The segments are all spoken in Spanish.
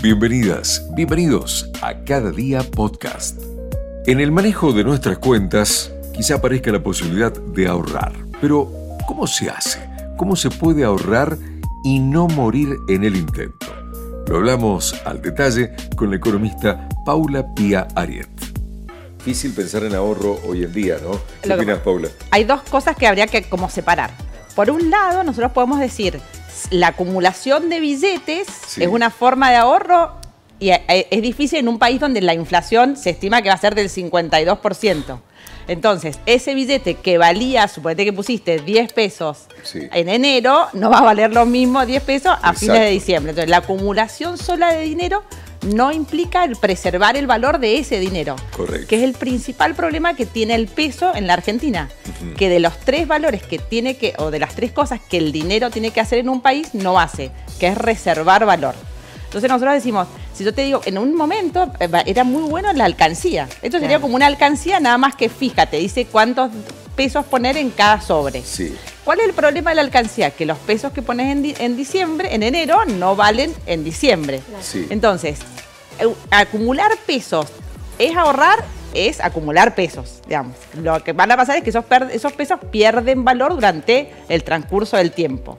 Bienvenidas, bienvenidos a Cada Día Podcast. En el manejo de nuestras cuentas, quizá aparezca la posibilidad de ahorrar. Pero, ¿cómo se hace? ¿Cómo se puede ahorrar y no morir en el intento? Lo hablamos al detalle con la economista Paula Pía Ariet. Difícil pensar en ahorro hoy en día, ¿no? ¿Qué opinas, Paula? Hay dos cosas que habría que como separar. Por un lado, nosotros podemos decir, la acumulación de billetes es una forma de ahorro y eh, eh, es difícil en un país donde la inflación se estima que va a ser del 52%. Entonces, ese billete que valía, suponete que pusiste 10 pesos en enero, no va a valer lo mismo 10 pesos a fines de diciembre. Entonces, la acumulación sola de dinero no implica el preservar el valor de ese dinero. Correcto. Que es el principal problema que tiene el peso en la Argentina. Que de los tres valores que tiene que, o de las tres cosas que el dinero tiene que hacer en un país, no hace, que es reservar valor. Entonces nosotros decimos, si yo te digo, en un momento eh, era muy bueno la alcancía. Esto sería como una alcancía, nada más que fíjate, dice cuántos pesos poner en cada sobre. Sí. ¿Cuál es el problema de la alcancía? Que los pesos que pones en, diciembre, en enero, no valen en diciembre. Sí. Entonces, acumular pesos es ahorrar, es acumular pesos, digamos. Lo que van a pasar es que esos, esos pesos pierden valor durante el transcurso del tiempo.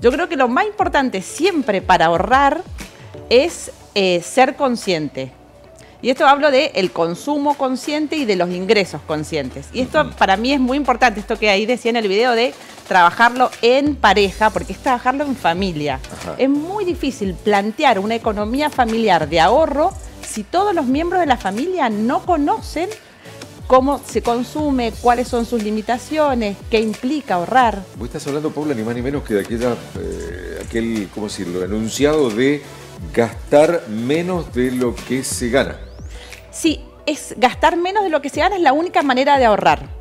Yo creo que lo más importante siempre para ahorrar es eh, ser consciente. Y esto hablo de el consumo consciente y de los ingresos conscientes. Y esto para mí es muy importante, esto que ahí decía en el video de trabajarlo en pareja, porque es trabajarlo en familia. Es muy difícil plantear una economía familiar de ahorro si todos los miembros de la familia no conocen cómo se consume, cuáles son sus limitaciones, qué implica ahorrar. Vos estás hablando, Paula, ni más ni menos que de aquella, eh, aquel, ¿cómo decirlo?, enunciado de gastar menos de lo que se gana. Sí, es gastar menos de lo que se gana es la única manera de ahorrar.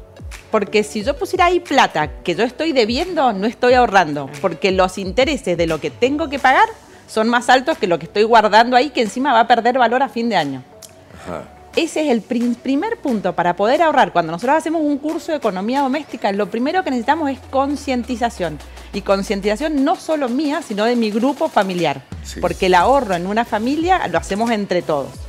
Porque si yo pusiera ahí plata que yo estoy debiendo, no estoy ahorrando. Porque los intereses de lo que tengo que pagar son más altos que lo que estoy guardando ahí, que encima va a perder valor a fin de año. Ese es el primer punto para poder ahorrar. Cuando nosotros hacemos un curso de economía doméstica, lo primero que necesitamos es concientización. Y concientización no solo mía, sino de mi grupo familiar. Porque el ahorro en una familia lo hacemos entre todos.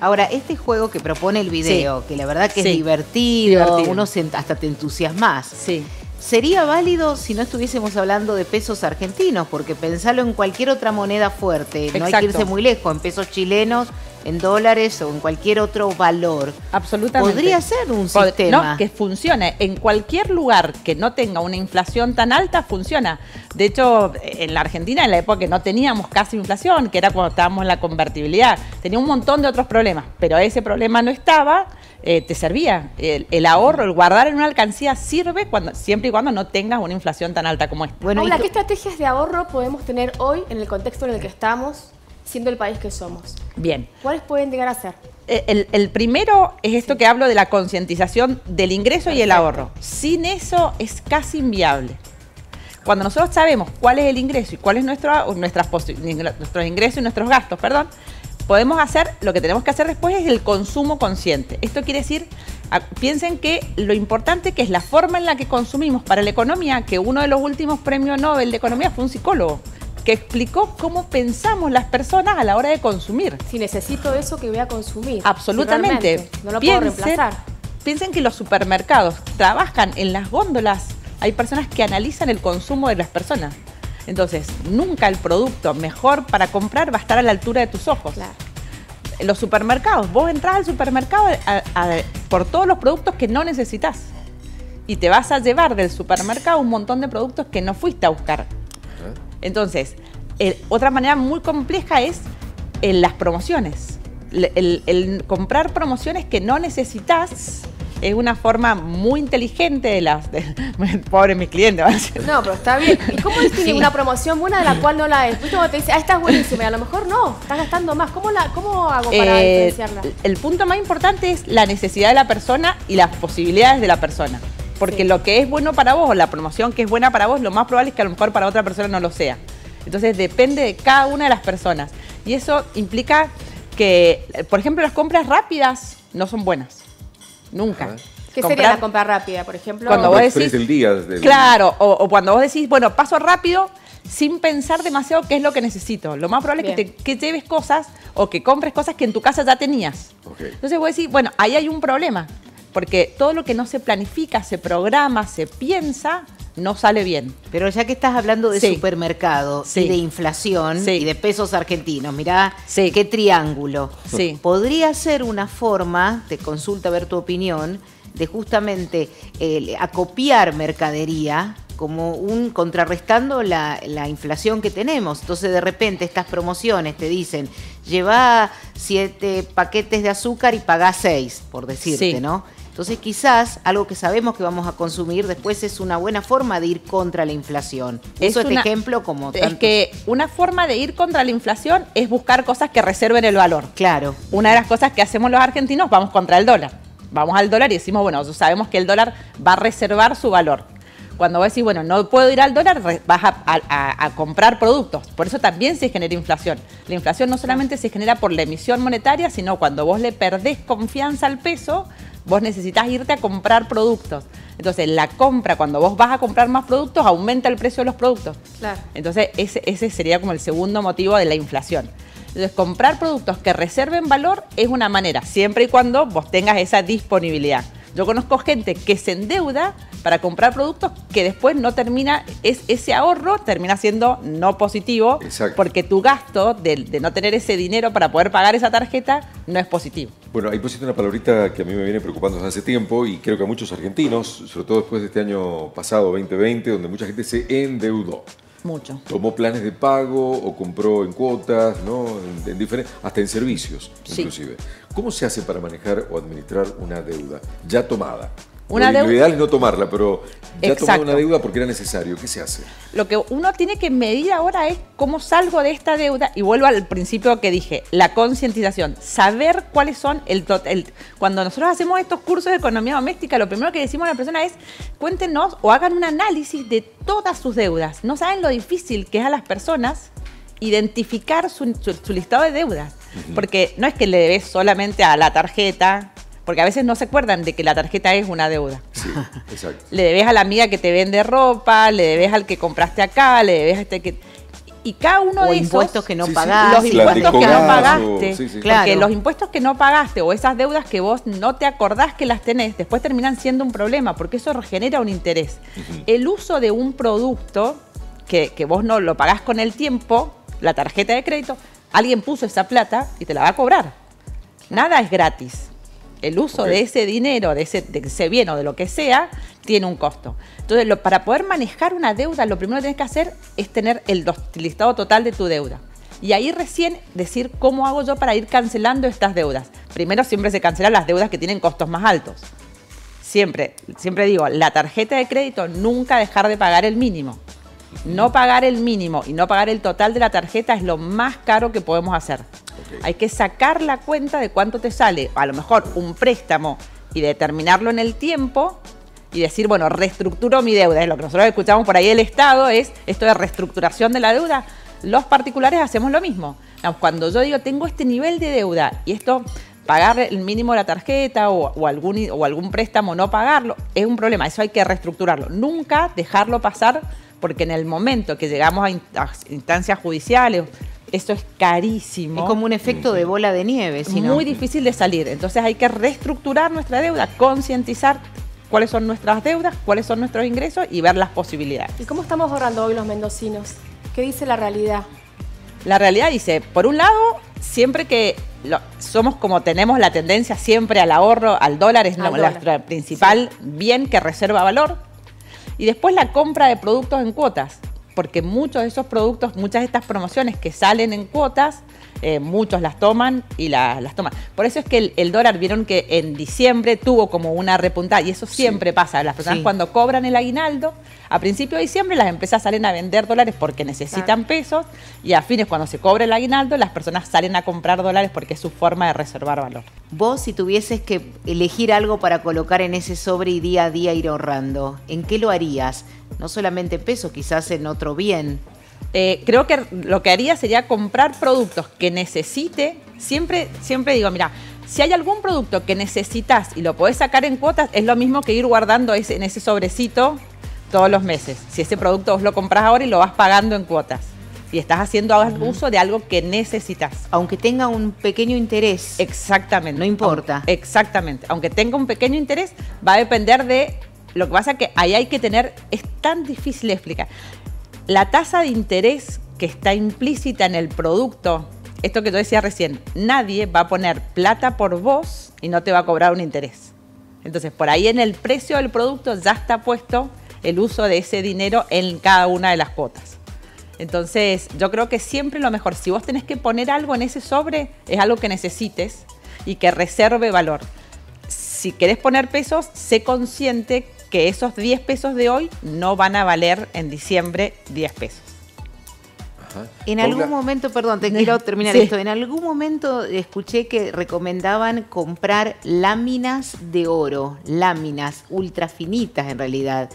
Ahora, este juego que propone el video, que la verdad que es divertido, uno hasta te entusiasmas. Sí. Sería válido si no estuviésemos hablando de pesos argentinos, porque pensarlo en cualquier otra moneda fuerte, no hay que irse muy lejos, en pesos chilenos en dólares o en cualquier otro valor. Absolutamente. Podría ser un sistema. No, que funcione. En cualquier lugar que no tenga una inflación tan alta, funciona. De hecho, en la Argentina, en la época que no teníamos casi inflación, que era cuando estábamos en la convertibilidad, tenía un montón de otros problemas, pero ese problema no estaba. Eh, te servía. El, ahorro, el guardar en una alcancía sirve cuando, siempre y cuando no tengas una inflación tan alta como esta. Bueno, ¿qué estrategias de ahorro podemos tener hoy en el contexto en el que estamos siendo el país que somos. Bien. ¿Cuáles pueden llegar a ser? Eh, el, primero es esto que hablo de la concientización del ingreso y el ahorro. Sin eso es casi inviable. Cuando nosotros sabemos cuál es el ingreso y cuál es nuestro, nuestras nuestros ingresos y nuestros gastos, perdón, podemos hacer, lo que tenemos que hacer después es el consumo consciente. Esto quiere decir, piensen que lo importante que es la forma en la que consumimos para la economía, que uno de los últimos premios Nobel de Economía fue un psicólogo que explicó cómo pensamos las personas a la hora de consumir. Si necesito eso, que voy a consumir. Absolutamente. no lo puedo reemplazar. Piensen que los supermercados trabajan en las góndolas. Hay personas que analizan el consumo de las personas. Entonces, nunca el producto mejor para comprar va a estar a la altura de tus ojos. Claro. Los supermercados, vos entras al supermercado por todos los productos que no necesitas. Y te vas a llevar del supermercado un montón de productos que no fuiste a buscar. Entonces, otra manera muy compleja es en las promociones. El, comprar promociones que no necesitas es una forma muy inteligente de las. De, pobre mis clientes. No, pero está bien. ¿Y cómo distingue una promoción buena de la cual no la es? ¿Viste te dice, ah, esta es buenísima y a lo mejor no, estás gastando más? ¿Cómo, la, cómo hago para eh, diferenciarla? El punto más importante es la necesidad de la persona y las posibilidades de la persona. Porque lo que es bueno para vos o la promoción que es buena para vos, lo más probable es que a lo mejor para otra persona no lo sea. Entonces depende de cada una de las personas. Y eso implica que, por ejemplo, las compras rápidas no son buenas. Nunca. ¿Qué sería la compra rápida, por ejemplo? Cuando vos decís, el día Claro, o, cuando vos decís, bueno, paso rápido, sin pensar demasiado qué es lo que necesito. Lo más probable es que, te, lleves cosas o que compres cosas que en tu casa ya tenías. Entonces voy a decir, bueno, ahí hay un problema, porque todo lo que no se planifica, se programa, se piensa, no sale bien. Pero ya que estás hablando de supermercado y de inflación y de pesos argentinos, mirá qué triángulo. Podría ser una forma, te consulta a ver tu opinión, de justamente eh, acopiar mercadería como un contrarrestando la, inflación que tenemos. Entonces de repente estas promociones te dicen, lleva siete paquetes de azúcar y pagá seis, por decirte, ¿no? Entonces quizás algo que sabemos que vamos a consumir después es una buena forma de ir contra la inflación. Eso es ejemplo como... Es que una forma de ir contra la inflación es buscar cosas que reserven el valor. Claro. Una de las cosas que hacemos los argentinos, vamos contra el dólar. Vamos al dólar y decimos, bueno, sabemos que el dólar va a reservar su valor cuando vos decís, bueno, no puedo ir al dólar, vas a, comprar productos. Por eso también se genera inflación. La inflación no solamente se genera por la emisión monetaria, sino cuando vos le perdés confianza al peso, vos necesitas irte a comprar productos. Entonces, la compra, cuando vos vas a comprar más productos, aumenta el precio de los productos. Claro. Entonces, ese, ese sería como el segundo motivo de la inflación. Entonces, comprar productos que reserven valor es una manera, siempre y cuando vos tengas esa disponibilidad. Yo conozco gente que se endeuda para comprar productos que después no termina, es, ese ahorro termina siendo no positivo porque tu gasto de, no tener ese dinero para poder pagar esa tarjeta no es positivo. Bueno, ahí pusiste una palabrita que a mí me viene preocupando desde hace tiempo y creo que a muchos argentinos, sobre todo después de este año pasado, 2020, donde mucha gente se endeudó. Mucho. Tomó planes de pago o compró en cuotas, ¿no? En, diferentes, hasta en servicios, inclusive. ¿Cómo se hace para manejar o administrar una deuda ya tomada? Una lo, ideal es no tomarla, pero ya tomé una deuda porque era necesario. ¿Qué se hace? Lo que uno tiene que medir ahora es cómo salgo de esta deuda y vuelvo al principio que dije, la concientización, saber cuáles son el, total. Cuando nosotros hacemos estos cursos de economía doméstica, lo primero que decimos a la persona es, cuéntenos o hagan un análisis de todas sus deudas. No saben lo difícil que es a las personas identificar su, listado de deudas. Porque no es que le debes solamente a la tarjeta, porque a veces no se acuerdan de que la tarjeta es una deuda. Sí, exacto. le debes a la amiga que te vende ropa, le debes al que compraste acá, le debes a este que... Y cada uno de esos... impuestos que no pagaste. Los impuestos que no pagaste. Porque los impuestos que no pagaste o esas deudas que vos no te acordás que las tenés, después terminan siendo un problema, porque eso genera un interés. El uso de un producto que, que vos no lo pagás con el tiempo, la tarjeta de crédito, alguien puso esa plata y te la va a cobrar. Nada es gratis el uso de ese dinero, de ese, bien o de lo que sea, tiene un costo. Entonces, para poder manejar una deuda, lo primero que tienes que hacer es tener el listado total de tu deuda. Y ahí recién decir cómo hago yo para ir cancelando estas deudas. Primero siempre se cancelan las deudas que tienen costos más altos. Siempre, siempre digo, la tarjeta de crédito nunca dejar de pagar el mínimo. No pagar el mínimo y no pagar el total de la tarjeta es lo más caro que podemos hacer. Hay que sacar la cuenta de cuánto te sale, a lo mejor un préstamo y determinarlo en el tiempo y decir, bueno, reestructuro mi deuda. Es lo que nosotros escuchamos por ahí el Estado, es esto de reestructuración de la deuda. Los particulares hacemos lo mismo. Cuando yo digo, tengo este nivel de deuda y esto, pagar el mínimo de la tarjeta o, algún, o algún préstamo, no pagarlo, es un problema. Eso hay que reestructurarlo. Nunca dejarlo pasar porque en el momento que llegamos a, instancias judiciales, esto es carísimo. Es como un efecto de bola de nieve. Es Muy difícil de salir. Entonces hay que reestructurar nuestra deuda, concientizar cuáles son nuestras deudas, cuáles son nuestros ingresos y ver las posibilidades. ¿Y cómo estamos ahorrando hoy los mendocinos? ¿Qué dice la realidad? La realidad dice, por un lado, siempre que somos como tenemos la tendencia siempre al ahorro, al dólar, es nuestro principal bien que reserva valor, y después la compra de productos en cuotas, porque muchos de esos productos, muchas de estas promociones que salen en cuotas, eh, muchos las toman y las toman. Por eso es que el, dólar, vieron que en diciembre tuvo como una repuntada, y eso siempre pasa. Las personas cuando cobran el aguinaldo, a principio de diciembre las empresas salen a vender dólares porque necesitan pesos, y a fines cuando se cobra el aguinaldo, las personas salen a comprar dólares porque es su forma de reservar valor. Vos, si tuvieses que elegir algo para colocar en ese sobre y día a día ir ahorrando, ¿en qué lo harías? No solamente en pesos, quizás en otro bien. Eh, creo que lo que haría sería comprar productos que necesite. Siempre, siempre digo, mira, si hay algún producto que necesitas y lo podés sacar en cuotas, es lo mismo que ir guardando ese, en ese sobrecito todos los meses. Si ese producto vos lo compras ahora y lo vas pagando en cuotas. Y estás haciendo uso de algo que necesitas. Aunque tenga un pequeño interés. Exactamente. No importa. Aunque, exactamente. Aunque tenga un pequeño interés, va a depender de. Lo que pasa que ahí hay que tener. Es tan difícil de explicar. La tasa de interés que está implícita en el producto, esto que yo decía recién, nadie va a poner plata por vos y no te va a cobrar un interés. Entonces, por ahí en el precio del producto ya está puesto el uso de ese dinero en cada una de las cuotas. Entonces, yo creo que siempre lo mejor, si vos tenés que poner algo en ese sobre, es algo que necesites y que reserve valor. Si querés poner pesos, sé consciente que esos 10 pesos de hoy no van a valer en diciembre 10 pesos. En algún momento, perdón, te quiero terminar esto. En algún momento escuché que recomendaban comprar láminas de oro, láminas ultra finitas en realidad.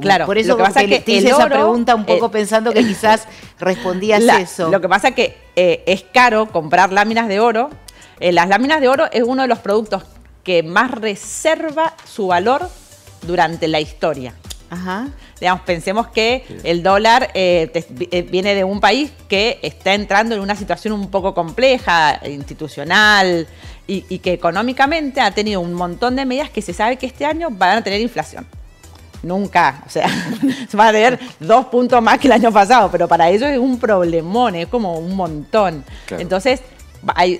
claro, por eso lo que pasa que te hice esa pregunta un poco eh, pensando que quizás respondías eso. Lo que pasa es que eh, es caro comprar láminas de oro. Eh, las láminas de oro es uno de los productos que más reserva su valor durante la historia. Ajá. Digamos, pensemos que el dólar eh, eh, viene de un país que está entrando en una situación un poco compleja, institucional, y, que económicamente ha tenido un montón de medidas que se sabe que este año van a tener inflación. Nunca, o sea, se van a tener dos puntos más que el año pasado, pero para ellos es un problemón, es como un montón. Entonces,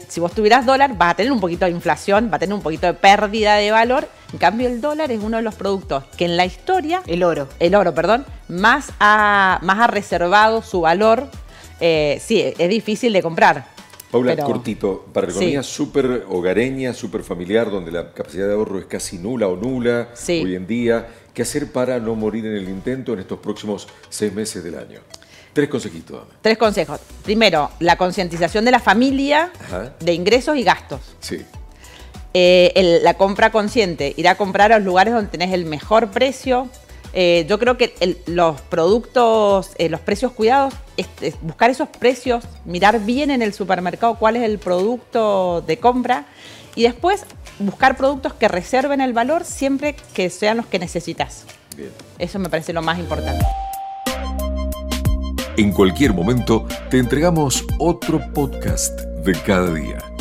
si vos tuvieras dólar, vas a tener un poquito de inflación, va a tener un poquito de pérdida de valor. En cambio, el dólar es uno de los productos que en la historia. El oro. El oro, perdón. Más ha, más ha reservado su valor. Eh, sí, es difícil de comprar. Paula, cortito, para la economía súper hogareña, súper familiar, donde la capacidad de ahorro es casi nula o nula hoy en día, ¿qué hacer para no morir en el intento en estos próximos seis meses del año? Tres consejitos. Tres consejos. Primero, la concientización de la familia de ingresos y gastos. Sí. Eh, la compra consciente, ir a comprar a los lugares donde tenés el mejor precio. Eh, yo creo que los productos, eh, los precios cuidados, buscar esos precios, mirar bien en el supermercado cuál es el producto de compra y después buscar productos que reserven el valor siempre que sean los que necesitas. Bien. Eso me parece lo más importante. En cualquier momento te entregamos otro podcast de cada día.